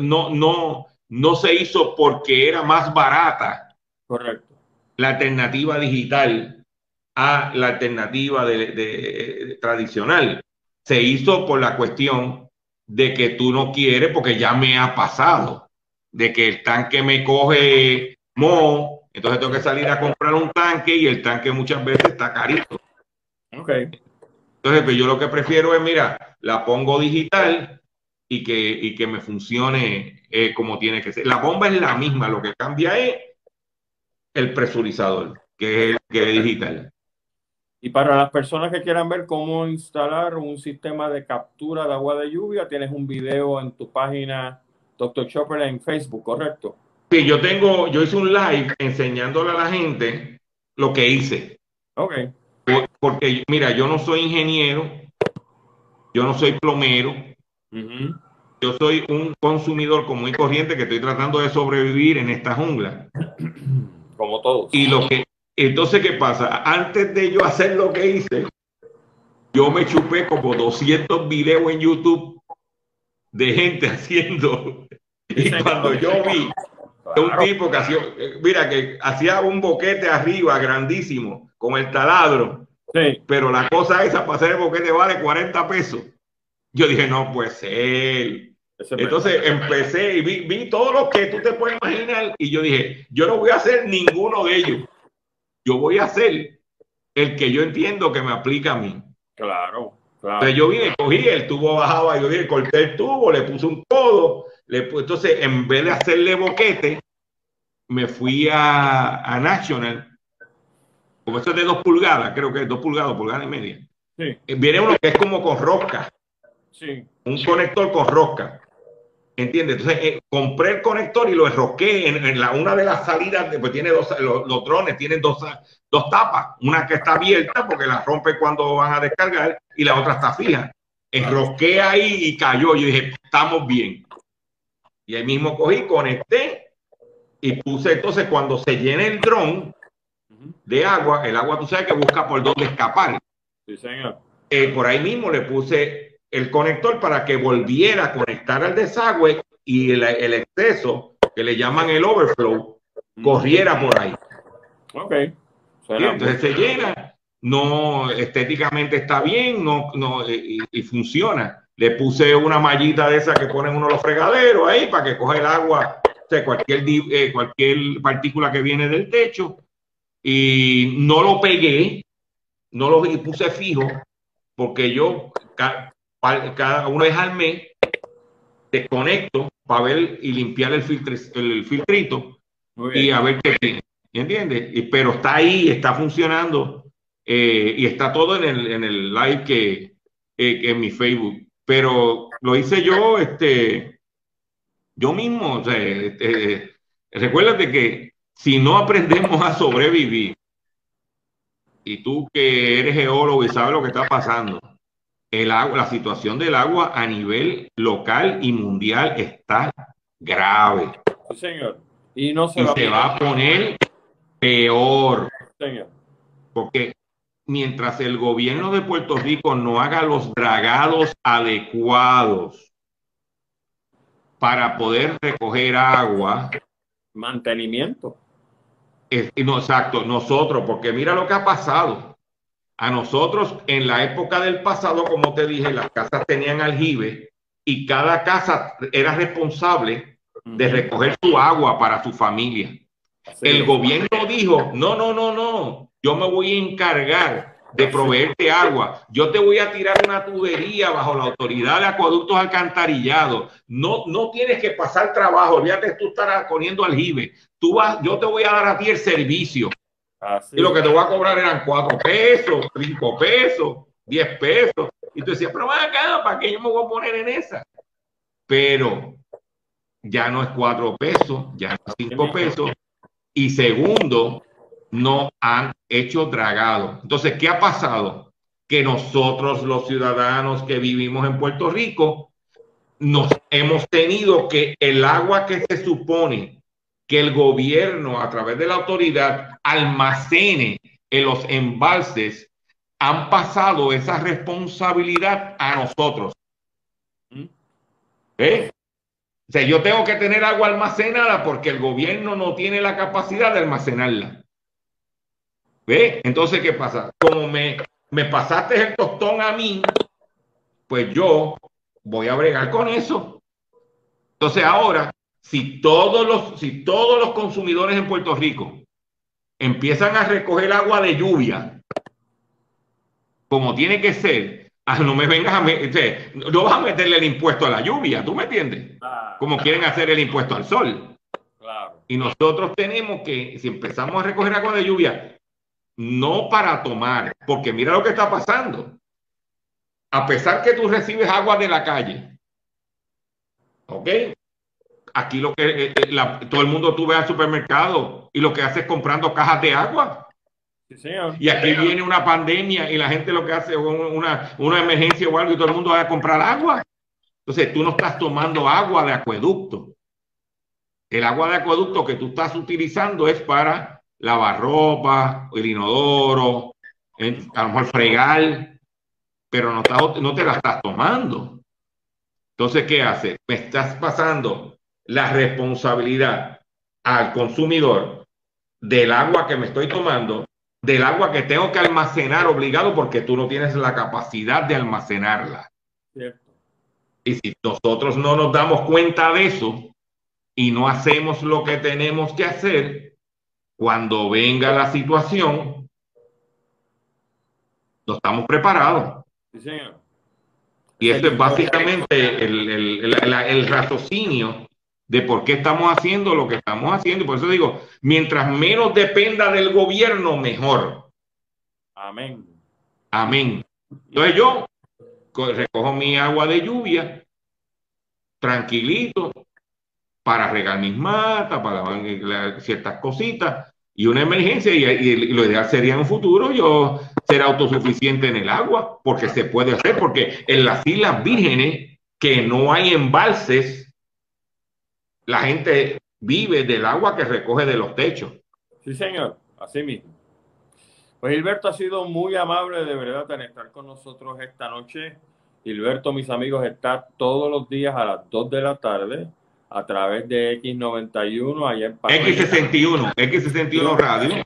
no, no, no se hizo porque era más barata. Correcto. La alternativa digital a la alternativa de, tradicional. Se hizo por la cuestión de que tú no quieres, porque ya me ha pasado, de que el tanque me coge mo, entonces tengo que salir a comprar un tanque y el tanque muchas veces está carito. Ok. Entonces, pues yo lo que prefiero es, mira, la pongo digital y que, y que me funcione eh, como tiene que ser. La bomba es la misma, lo que cambia es el presurizador, que es, que es digital. Y para las personas que quieran ver cómo instalar un sistema de captura de agua de lluvia, tienes un video en tu página Dr. Chopper en Facebook, ¿correcto? Sí, yo tengo, yo hice un live enseñándole a la gente lo que hice. Ok. porque, mira, yo no soy ingeniero, yo no soy plomero, yo yo soy un consumidor común y corriente que estoy tratando de sobrevivir en esta jungla. Como todos. Y lo que, entonces, ¿qué pasa? Antes de yo hacer lo que hice, yo me chupé como 200 videos en YouTube de gente [LAUGHS] haciendo. Y cuando yo vi un tipo que hacía, mira, que hacía un boquete arriba grandísimo con el taladro. Sí. Pero la cosa esa para hacer el boquete vale 40 pesos. Yo dije, no puede ser. Entonces empecé y vi, vi todo lo que tú te puedes imaginar y yo dije, yo no voy a hacer ninguno de ellos. Yo voy a hacer el que yo entiendo que me aplica a mí. Claro, claro. Entonces yo vine, cogí el tubo bajaba, yo dije, corté el tubo, le puse un codo, le puse, entonces en vez de hacerle boquete, me fui a, a National, como eso es de dos pulgadas, creo que es dos pulgadas, pulgada y media. Sí. Eh, viene uno que es como con rosca. Sí. Un conector con rosca. ¿Entiendes? Entonces eh, compré el conector y lo enrosqué en, la, una de las salidas, pues tiene dos, los, drones tienen dos, dos tapas, una que está abierta porque la rompe cuando van a descargar y la otra está fija. Enrosqué ahí y cayó. Yo dije, estamos bien. Y ahí mismo cogí, conecté y puse entonces cuando se llene el dron de agua, el agua tú sabes que busca por dónde escapar. Sí, señor. Eh, por ahí mismo le puse el conector para que volviera a conectar al desagüe y el, exceso, que le llaman el overflow, corriera por ahí. Ok. entonces se llena, no estéticamente está bien, no, no y, funciona. Le puse una mallita de esa que ponen uno los fregaderos ahí para que coge el agua, o cualquier, eh, cualquier partícula que viene del techo. Y no lo pegué, no lo puse fijo, porque yo cada uno es al mes, desconecto para ver y limpiar el, el filtrito y a ver qué tiene. ¿Entiendes? Y, pero está ahí, está funcionando eh, y está todo en el, en el live que, eh, en mi Facebook. Pero lo hice yo, este, yo mismo. O sea, este, recuérdate que si no aprendemos a sobrevivir, y tú que eres geólogo y sabes lo que está pasando, el agua, la situación del agua a nivel local y mundial está grave. Sí, señor. Y no se, va, a poner peor. señor. Porque mientras el gobierno de Puerto Rico no haga los dragados adecuados para poder recoger agua. Mantenimiento. no, exacto, nosotros, porque mira lo que ha pasado a nosotros, en la época del pasado, como te dije, las casas tenían aljibe y cada casa era responsable de recoger su agua para su familia. el gobierno dijo, no, no, no, no, yo me voy a encargar de proveerte agua. Yo te voy a tirar una tubería bajo la autoridad de acueductos alcantarillados. No, no tienes que pasar trabajo. Olvídate, tú estarás poniendo aljibe. Tú vas, yo te voy a dar a ti el servicio y lo que te voy a cobrar eran cuatro pesos, cinco pesos, diez pesos. Y tú decías, pero acá, ¿para qué yo me voy a poner en esa? Pero ya no es cuatro pesos, ya no es cinco pesos. Y segundo, no han hecho dragado. Entonces, ¿qué ha pasado? Que nosotros, los ciudadanos que vivimos en Puerto Rico, nos hemos tenido que el agua que se supone que el gobierno a través de la autoridad almacene en los embalses, han pasado esa responsabilidad a nosotros. ¿Eh? O sea, yo tengo que tener agua almacenada porque el gobierno no tiene la capacidad de almacenarla. ¿Ve? Entonces, ¿qué pasa? Como me, me pasaste el tostón a mí, pues yo voy a bregar con eso. Entonces ahora si todos los, si todos los consumidores en Puerto Rico empiezan a recoger agua de lluvia, como tiene que ser, [LAUGHS] ah, no me vengas a meter, no vas a meterle el impuesto a la lluvia, ¿tú me entiendes? Como quieren hacer el impuesto al sol. Y nosotros tenemos que, si empezamos a recoger agua de lluvia, no para tomar, porque mira lo que está pasando. A pesar que tú recibes agua de la calle, ¿ok? Aquí lo que eh, eh, todo el mundo tú ves al supermercado y lo que hace es comprando cajas de agua. Y aquí viene una pandemia y la gente lo que hace es una, una emergencia o algo y todo el mundo va a comprar agua. Entonces tú no estás tomando agua de acueducto. El agua de acueducto que tú estás utilizando es para lavar ropa, el inodoro, a lo mejor fregar, pero no, no te la estás tomando. Entonces, ¿qué hace? Me estás pasando la responsabilidad al consumidor del agua que me estoy tomando, del agua que tengo que almacenar obligado porque tú no tienes la capacidad de almacenarla. Y si nosotros no nos damos cuenta de eso y no hacemos lo que tenemos que hacer, cuando venga la situación, no estamos preparados. Sí, señor. Y esto es básicamente el, el, el, el, raciocinio de por qué estamos haciendo lo que estamos haciendo. Y por eso digo, mientras menos dependa del gobierno, mejor. Amén. Amén. Entonces yo recojo mi agua de lluvia, tranquilito, para regar mis matas, para ciertas cositas, y una emergencia, y, lo ideal sería en un futuro yo ser autosuficiente en el agua, porque se puede hacer, porque en las Islas Vírgenes, que no hay embalses, la gente vive del agua que recoge de los techos. Sí, señor, así mismo. Pues Gilberto ha sido muy amable de verdad en estar con nosotros esta noche. Gilberto, mis amigos, está todos los días a las 2 de la tarde a través de X91 allá en X61, X61 Radio.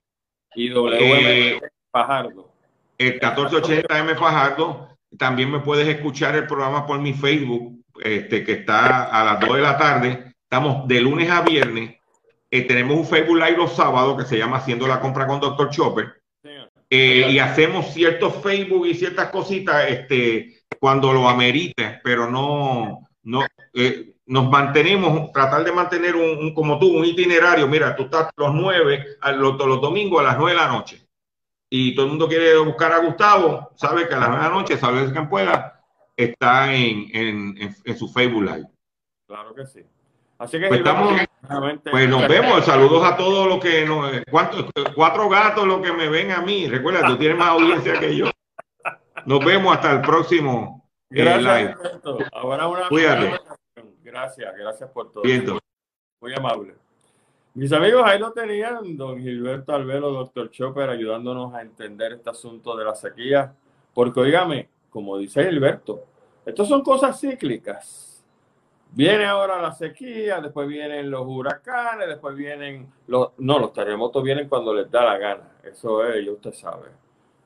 Y W eh, Fajardo. El 1480M Fajardo. También me puedes escuchar el programa por mi Facebook, este, que está a las 2 de la tarde. Estamos de lunes a viernes. Eh, tenemos un Facebook Live los sábados que se llama Haciendo la compra con Dr. Chopper. Eh, y hacemos ciertos Facebook y ciertas cositas este, cuando lo amerite, pero no, no, nos mantenemos, tratar de mantener un, como tú, un itinerario. Mira, tú estás los nueve, los, los domingos a las nueve de la noche. Y todo el mundo quiere buscar a Gustavo, sabe que a las nueve de la noche, sabe quien pueda, está en, en, en, su Facebook Live. Claro que sí. Así que pues, estamos, pues nos vemos. Saludos a todos los que nos. cuatro gatos los que me ven a mí. Recuerda, tú tienes más audiencia que yo. Nos vemos hasta el próximo eh, live. Ahora una Cuídate. Gracias, gracias por todo. Muy amable. Mis amigos, ahí lo tenían, don Gilberto Albelo, doctor Chopper, ayudándonos a entender este asunto de la sequía. Porque, oígame, como dice Gilberto, estas son cosas cíclicas. Viene ahora la sequía, después vienen los huracanes, después vienen los... No, los terremotos vienen cuando les da la gana. Eso es, ya usted sabe.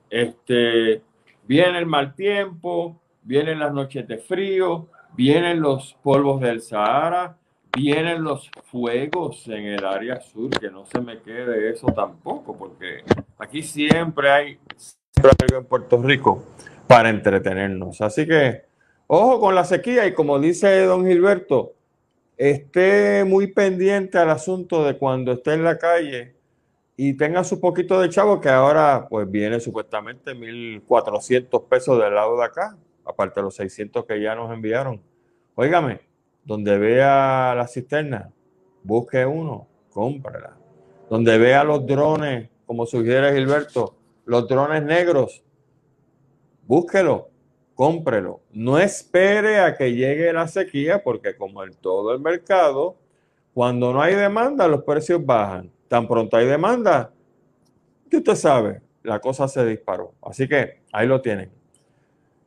Este, viene el mal tiempo, vienen las noches de frío, vienen los polvos del Sahara, vienen los fuegos en el área sur, que no se me quede eso tampoco, porque aquí siempre hay algo en Puerto Rico para entretenernos. Así que, ojo con la sequía y como dice don Gilberto, esté muy pendiente al asunto de cuando esté en la calle y tenga su poquito de chavo, que ahora pues viene supuestamente 1.400 pesos del lado de acá aparte de los 600 que ya nos enviaron. Óigame, donde vea la cisterna, busque uno, cómprala. Donde vea los drones, como sugiere Gilberto, los drones negros, búsquelo, cómprelo. No espere a que llegue la sequía, porque como en todo el mercado, cuando no hay demanda, los precios bajan. Tan pronto hay demanda, usted sabe, la cosa se disparó. Así que ahí lo tienen.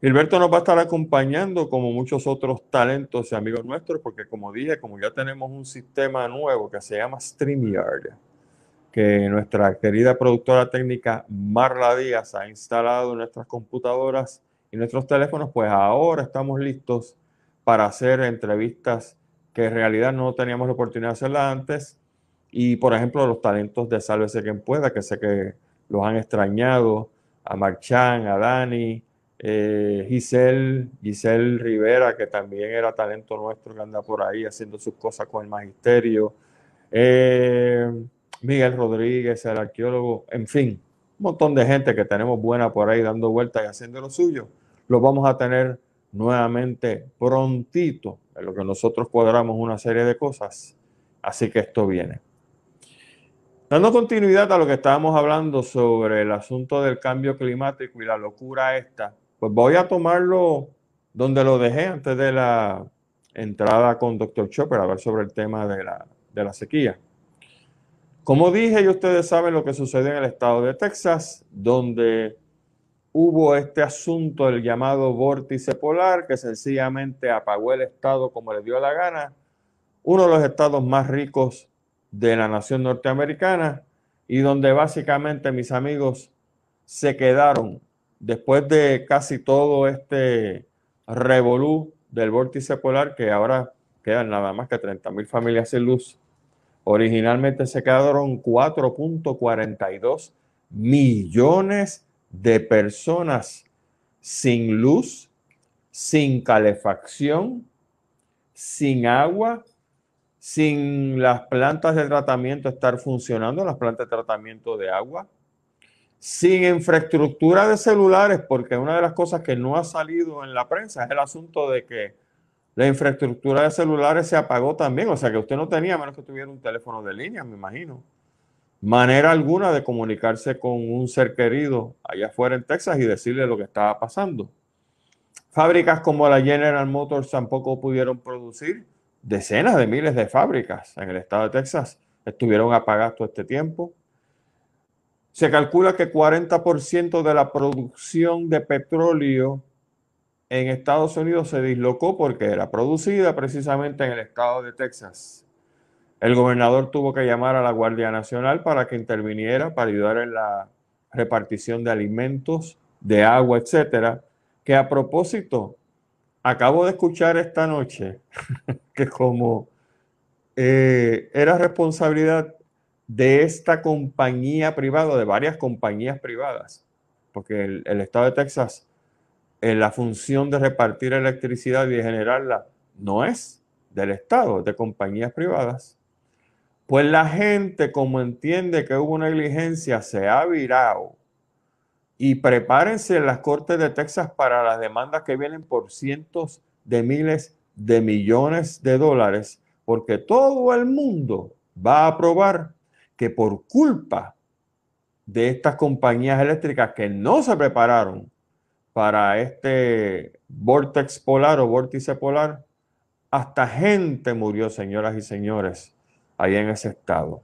Gilberto nos va a estar acompañando como muchos otros talentos y amigos nuestros, porque como dije, como ya tenemos un sistema nuevo que se llama StreamYard, que nuestra querida productora técnica Marla Díaz ha instalado en nuestras computadoras y nuestros teléfonos, pues ahora estamos listos para hacer entrevistas que en realidad no teníamos la oportunidad de hacerla antes. Y por ejemplo, los talentos de Sálvese quien pueda, que sé que los han extrañado, a Marchán, a Dani, eh, Giselle, Giselle Rivera, que también era talento nuestro, que anda por ahí haciendo sus cosas con el magisterio, eh, Miguel Rodríguez, el arqueólogo, en fin, un montón de gente que tenemos buena por ahí dando vueltas y haciendo lo suyo. Lo vamos a tener nuevamente prontito, en lo que nosotros cuadramos una serie de cosas. Así que esto viene. Dando continuidad a lo que estábamos hablando sobre el asunto del cambio climático y la locura esta, pues voy a tomarlo donde lo dejé antes de la entrada con Dr. Chopper a hablar sobre el tema de la, de la sequía. Como dije, y ustedes saben lo que sucedió en el estado de Texas, donde hubo este asunto, el llamado vórtice polar, que sencillamente apagó el estado como le dio la gana, uno de los estados más ricos de la nación norteamericana, y donde básicamente mis amigos se quedaron después de casi todo este revolú del vórtice polar, que ahora quedan nada más que 30 mil familias sin luz. Originalmente se quedaron 4.42 millones de personas sin luz, sin calefacción, sin agua, sin las plantas de tratamiento estar funcionando, las plantas de tratamiento de agua, sin infraestructura de celulares, porque una de las cosas que no ha salido en la prensa es el asunto de que la infraestructura de celulares se apagó también, o sea que usted no tenía, menos que tuviera un teléfono de línea, me imagino, manera alguna de comunicarse con un ser querido allá afuera en Texas y decirle lo que estaba pasando. Fábricas como la General Motors tampoco pudieron producir decenas de miles de fábricas en el estado de Texas estuvieron apagadas todo este tiempo. Se calcula que 40% de la producción de petróleo en Estados Unidos se dislocó porque era producida precisamente en el estado de Texas. El gobernador tuvo que llamar a la Guardia Nacional para que interviniera, para ayudar en la repartición de alimentos, de agua, etcétera. Que a propósito, acabo de escuchar esta noche [LAUGHS] que como eh, era responsabilidad de esta compañía privada, de varias compañías privadas, porque el, estado de Texas, en la función de repartir electricidad y de generarla, no es del estado, es de compañías privadas. Pues la gente, como entiende que hubo una negligencia, se ha virado y prepárense en las Cortes de Texas para las demandas que vienen por cientos de miles de millones de dólares, porque todo el mundo va a probar que por culpa de estas compañías eléctricas que no se prepararon para este vortex polar o vórtice polar, hasta gente murió, señoras y señores, ahí en ese estado.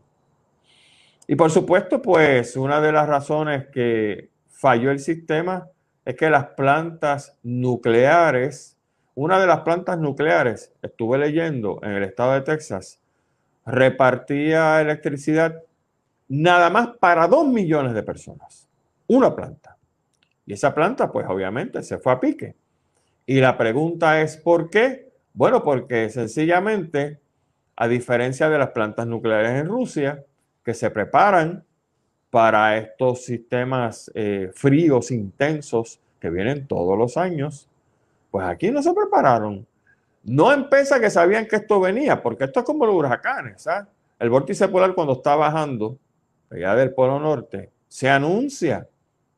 Y por supuesto, pues una de las razones que falló el sistema es que las plantas nucleares, una de las plantas nucleares, estuve leyendo en el estado de Texas, repartía electricidad nada más para dos millones de personas. Una planta. Y esa planta, pues obviamente se fue a pique. Y la pregunta es, ¿por qué? Bueno, porque sencillamente, a diferencia de las plantas nucleares en Rusia, que se preparan para estos sistemas eh, fríos intensos que vienen todos los años, pues aquí no se prepararon. No empieza que sabían que esto venía, porque esto es como los huracanes. El vórtice polar cuando está bajando, allá del Polo Norte, se anuncia.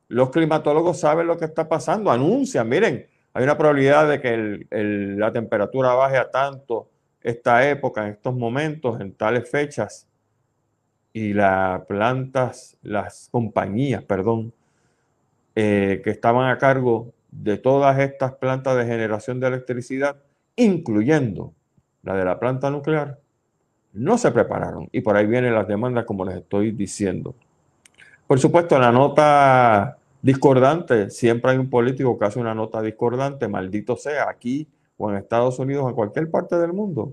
Los climatólogos saben lo que está pasando, anuncian, miren, hay una probabilidad de que la temperatura baje a tanto esta época, en estos momentos, en tales fechas y las plantas, las compañías, perdón, eh, que estaban a cargo de todas estas plantas de generación de electricidad, incluyendo la de la planta nuclear, no se prepararon. Y por ahí vienen las demandas, como les estoy diciendo. Por supuesto, la nota discordante, siempre hay un político que hace una nota discordante, maldito sea, aquí o en Estados Unidos o en cualquier parte del mundo.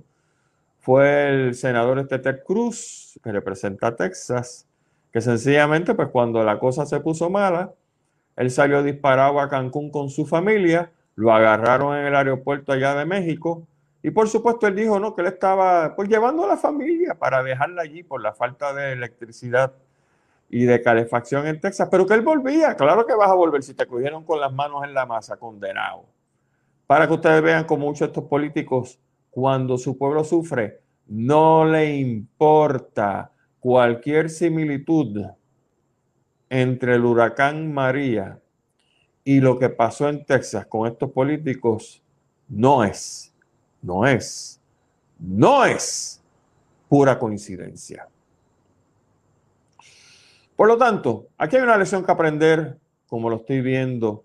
Fue el senador este Cruz, que representa a Texas, que sencillamente, pues cuando la cosa se puso mala, él salió disparado a Cancún con su familia, lo agarraron en el aeropuerto allá de México, y por supuesto él dijo, no, que él estaba pues llevando a la familia para dejarla allí por la falta de electricidad y de calefacción en Texas, pero que él volvía, claro que vas a volver si te cogieron con las manos en la masa, condenado. Para que ustedes vean cómo muchos estos políticos cuando su pueblo sufre, no le importa cualquier similitud entre el huracán María y lo que pasó en Texas con estos políticos, no es, no es, no es pura coincidencia. Por lo tanto, aquí hay una lección que aprender, como lo estoy viendo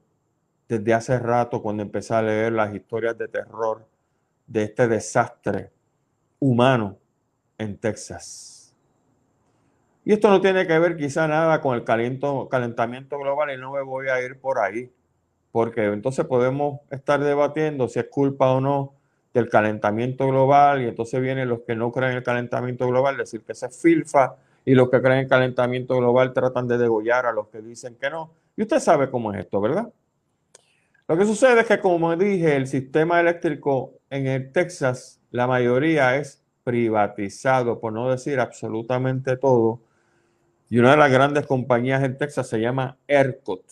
desde hace rato cuando empecé a leer las historias de terror de este desastre humano en Texas. Y esto no tiene que ver quizá nada con el calentamiento global y no me voy a ir por ahí, porque entonces podemos estar debatiendo si es culpa o no del calentamiento global y entonces vienen los que no creen en el calentamiento global decir que se filfa y los que creen en calentamiento global tratan de degollar a los que dicen que no. Y usted sabe cómo es esto, ¿verdad? Lo que sucede es que, como dije, el sistema eléctrico en el Texas, la mayoría es privatizado, por no decir absolutamente todo. Y una de las grandes compañías en Texas se llama ERCOT.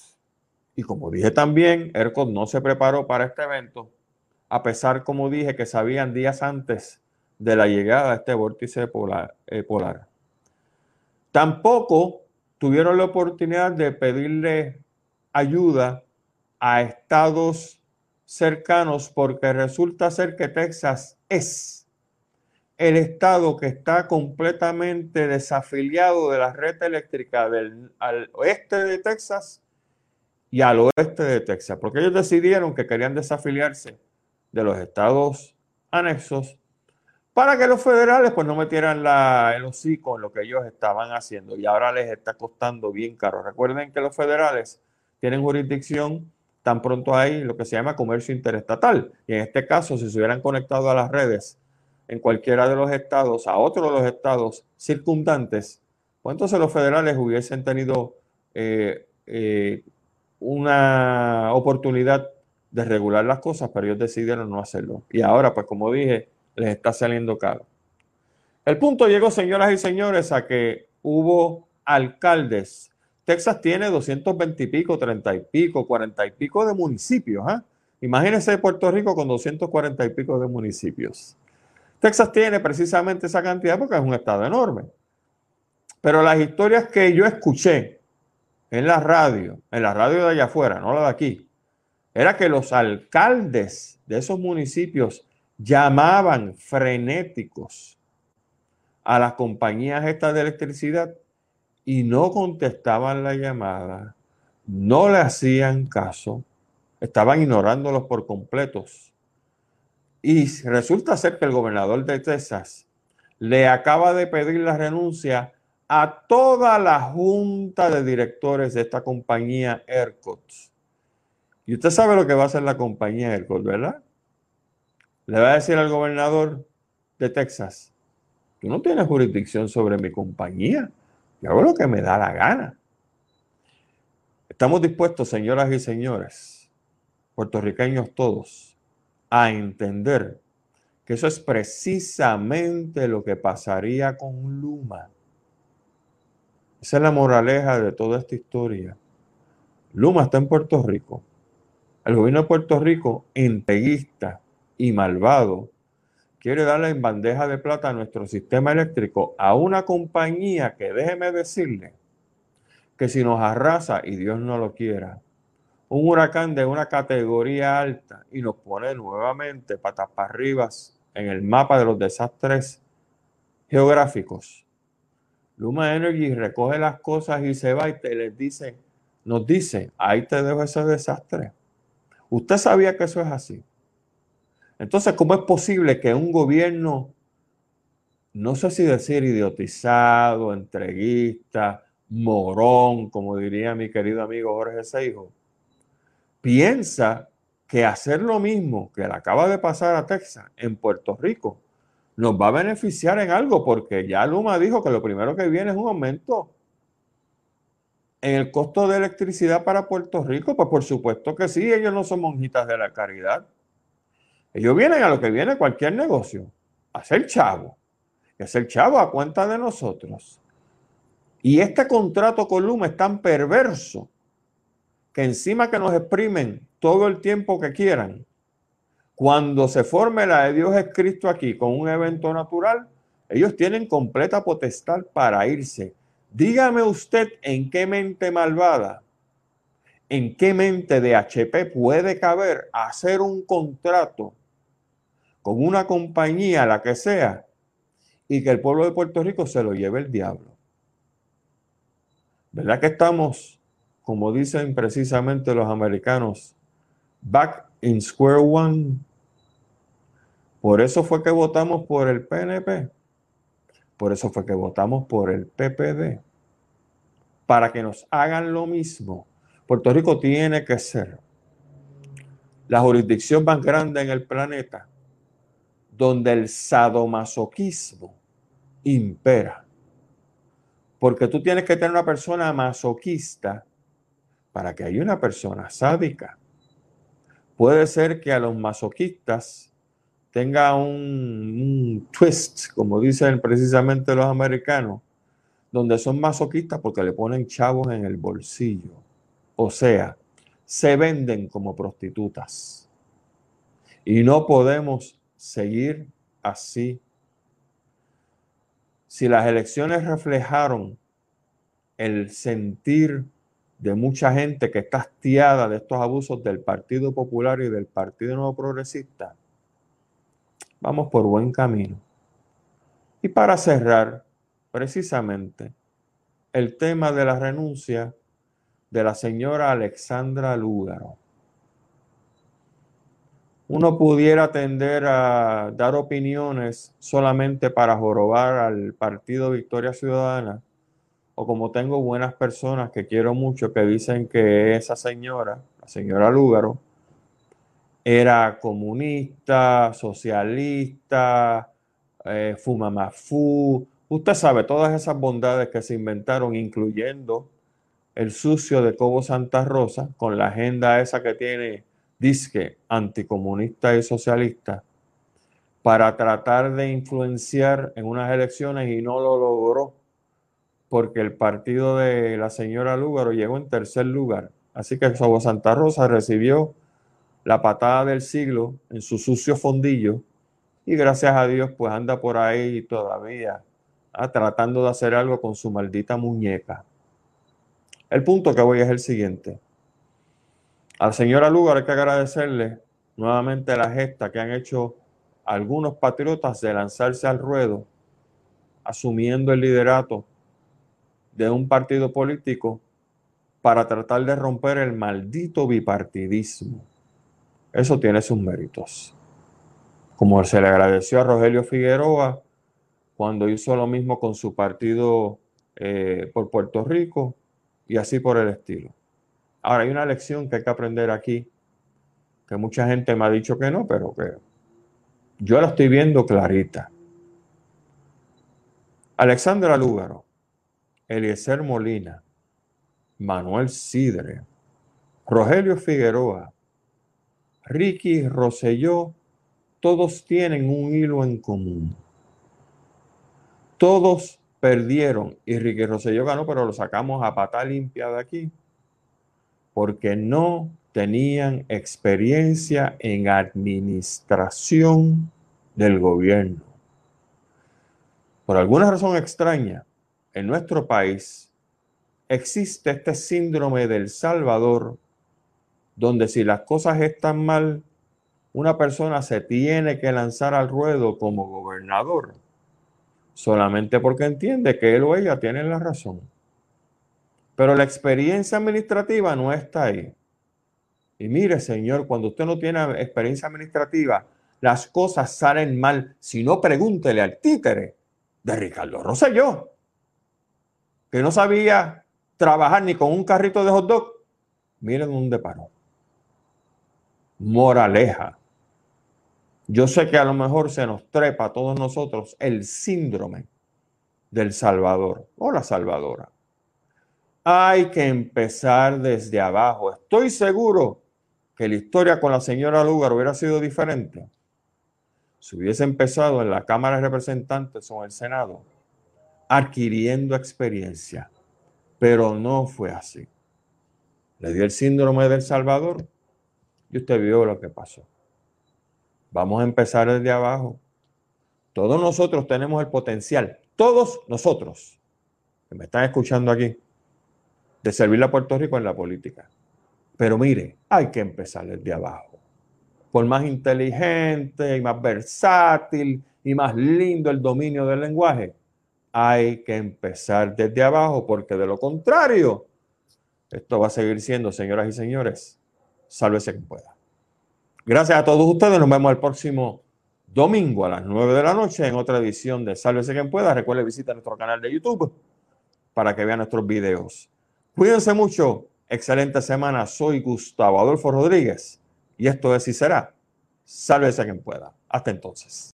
Y como dije también, ERCOT no se preparó para este evento, a pesar, como dije, que sabían días antes de la llegada de este vórtice polar. Eh, polar. Tampoco tuvieron la oportunidad de pedirle ayuda a estados cercanos porque resulta ser que Texas es el estado que está completamente desafiliado de la red eléctrica del al oeste de Texas y al oeste de Texas, porque ellos decidieron que querían desafiliarse de los estados anexos para que los federales pues no metieran la, el hocico en lo que ellos estaban haciendo y ahora les está costando bien caro. Recuerden que los federales tienen jurisdicción tan pronto hay lo que se llama comercio interestatal. Y en este caso, si se hubieran conectado a las redes en cualquiera de los estados, a otro de los estados circundantes, pues entonces los federales hubiesen tenido eh, eh, una oportunidad de regular las cosas, pero ellos decidieron no hacerlo. Y ahora, pues como dije, les está saliendo caro. El punto llegó, señoras y señores, a que hubo alcaldes Texas tiene 220 y pico, 30 y pico, 40 y pico de municipios. ¿eh? Imagínense Puerto Rico con 240 y pico de municipios. Texas tiene precisamente esa cantidad porque es un estado enorme. Pero las historias que yo escuché en la radio, en la radio de allá afuera, no la de aquí, era que los alcaldes de esos municipios llamaban frenéticos a las compañías estas de electricidad y no contestaban la llamada, no le hacían caso, estaban ignorándolos por completos. Y resulta ser que el gobernador de Texas le acaba de pedir la renuncia a toda la junta de directores de esta compañía ERCOT. Y usted sabe lo que va a hacer la compañía ERCOT, ¿verdad? Le va a decir al gobernador de Texas, tú no tienes jurisdicción sobre mi compañía. Yo hago lo que me da la gana. Estamos dispuestos, señoras y señores, puertorriqueños todos, a entender que eso es precisamente lo que pasaría con Luma. Esa es la moraleja de toda esta historia. Luma está en Puerto Rico. El gobierno de Puerto Rico, entreguista y malvado, quiere darle en bandeja de plata a nuestro sistema eléctrico a una compañía que déjeme decirle que si nos arrasa y Dios no lo quiera, un huracán de una categoría alta y nos pone nuevamente patas para arriba en el mapa de los desastres geográficos. Luma Energy recoge las cosas y se va y te les dice, nos dice, ahí te dejo ese desastre. Usted sabía que eso es así. Entonces, ¿cómo es posible que un gobierno, no sé si decir idiotizado, entreguista, morón, como diría mi querido amigo Jorge Seijo, piensa que hacer lo mismo que le acaba de pasar a Texas en Puerto Rico nos va a beneficiar en algo, porque ya Luma dijo que lo primero que viene es un aumento en el costo de electricidad para Puerto Rico. Pues por supuesto que sí, ellos no son monjitas de la caridad. Ellos vienen a lo que viene cualquier negocio, a ser chavo. Y hacer chavo a cuenta de nosotros. Y este contrato con Luma es tan perverso que encima que nos exprimen todo el tiempo que quieran, cuando se forme la de Dios es Cristo aquí con un evento natural, ellos tienen completa potestad para irse. Dígame usted en qué mente malvada, en qué mente de HP puede caber hacer un contrato con una compañía, la que sea, y que el pueblo de Puerto Rico se lo lleve el diablo. ¿Verdad que estamos, como dicen precisamente los americanos, back in square one? Por eso fue que votamos por el PNP. Por eso fue que votamos por el PPD. Para que nos hagan lo mismo. Puerto Rico tiene que ser la jurisdicción más grande en el planeta donde el sadomasoquismo impera. Porque tú tienes que tener una persona masoquista para que haya una persona sádica. Puede ser que a los masoquistas tenga un, un, twist, como dicen precisamente los americanos, donde son masoquistas porque le ponen chavos en el bolsillo. O sea, se venden como prostitutas. Y no podemos seguir así. Si las elecciones reflejaron el sentir de mucha gente que está hastiada de estos abusos del Partido Popular y del Partido Nuevo Progresista, vamos por buen camino. Y para cerrar, precisamente, el tema de la renuncia de la señora Alexandra Lúgaro uno pudiera tender a dar opiniones solamente para jorobar al partido Victoria Ciudadana, o como tengo buenas personas que quiero mucho que dicen que esa señora, la señora Lúgaro, era comunista, socialista, eh, usted sabe todas esas bondades que se inventaron, incluyendo el sucio de Cobo Santa Rosa, con la agenda esa que tiene disque anticomunista y socialista para tratar de influenciar en unas elecciones y no lo logró porque el partido de la señora Lúgaro llegó en tercer lugar. Así que Sobo Santa Rosa recibió la patada del siglo en su sucio fondillo y gracias a Dios pues anda por ahí todavía ah, tratando de hacer algo con su maldita muñeca. El punto que voy es el siguiente. Al señor Lugar hay que agradecerle nuevamente la gesta que han hecho algunos patriotas de lanzarse al ruedo, asumiendo el liderato de un partido político para tratar de romper el maldito bipartidismo. Eso tiene sus méritos. Como se le agradeció a Rogelio Figueroa cuando hizo lo mismo con su partido eh, por Puerto Rico y así por el estilo. Ahora, hay una lección que hay que aprender aquí, que mucha gente me ha dicho que no, pero que yo la estoy viendo clarita. Alexandra Lúgaro, Eliezer Molina, Manuel Sidre, Rogelio Figueroa, Ricky Rosselló, todos tienen un hilo en común. Todos perdieron y Ricky Rosselló ganó, pero lo sacamos a pata limpia de aquí porque no tenían experiencia en administración del gobierno. Por alguna razón extraña, en nuestro país existe este síndrome del Salvador, donde si las cosas están mal, una persona se tiene que lanzar al ruedo como gobernador, solamente porque entiende que él o ella tienen la razón. Pero la experiencia administrativa no está ahí. Y mire, señor, cuando usted no tiene experiencia administrativa, las cosas salen mal. Si no, pregúntele al títere de Ricardo Rosselló, que no sabía trabajar ni con un carrito de hot dog. Miren dónde paró. Moraleja. Yo sé que a lo mejor se nos trepa a todos nosotros el síndrome del Salvador o la Salvadora. Hay que empezar desde abajo. Estoy seguro que la historia con la señora Lugar hubiera sido diferente si hubiese empezado en la Cámara de Representantes o en el Senado, adquiriendo experiencia. Pero no fue así. Le dio el síndrome del Salvador y usted vio lo que pasó. Vamos a empezar desde abajo. Todos nosotros tenemos el potencial, todos nosotros que me están escuchando aquí, de servirle a Puerto Rico en la política. Pero mire, hay que empezar desde abajo. Por más inteligente y más versátil y más lindo el dominio del lenguaje, hay que empezar desde abajo porque de lo contrario, esto va a seguir siendo, señoras y señores, sálvese quien pueda. Gracias a todos ustedes, nos vemos el próximo domingo a las 9 de la noche en otra edición de Sálvese quien pueda. Recuerde visitar nuestro canal de YouTube para que vean nuestros videos. Cuídense mucho. Excelente semana. Soy Gustavo Adolfo Rodríguez y esto es y será. Sálvese quien pueda. Hasta entonces.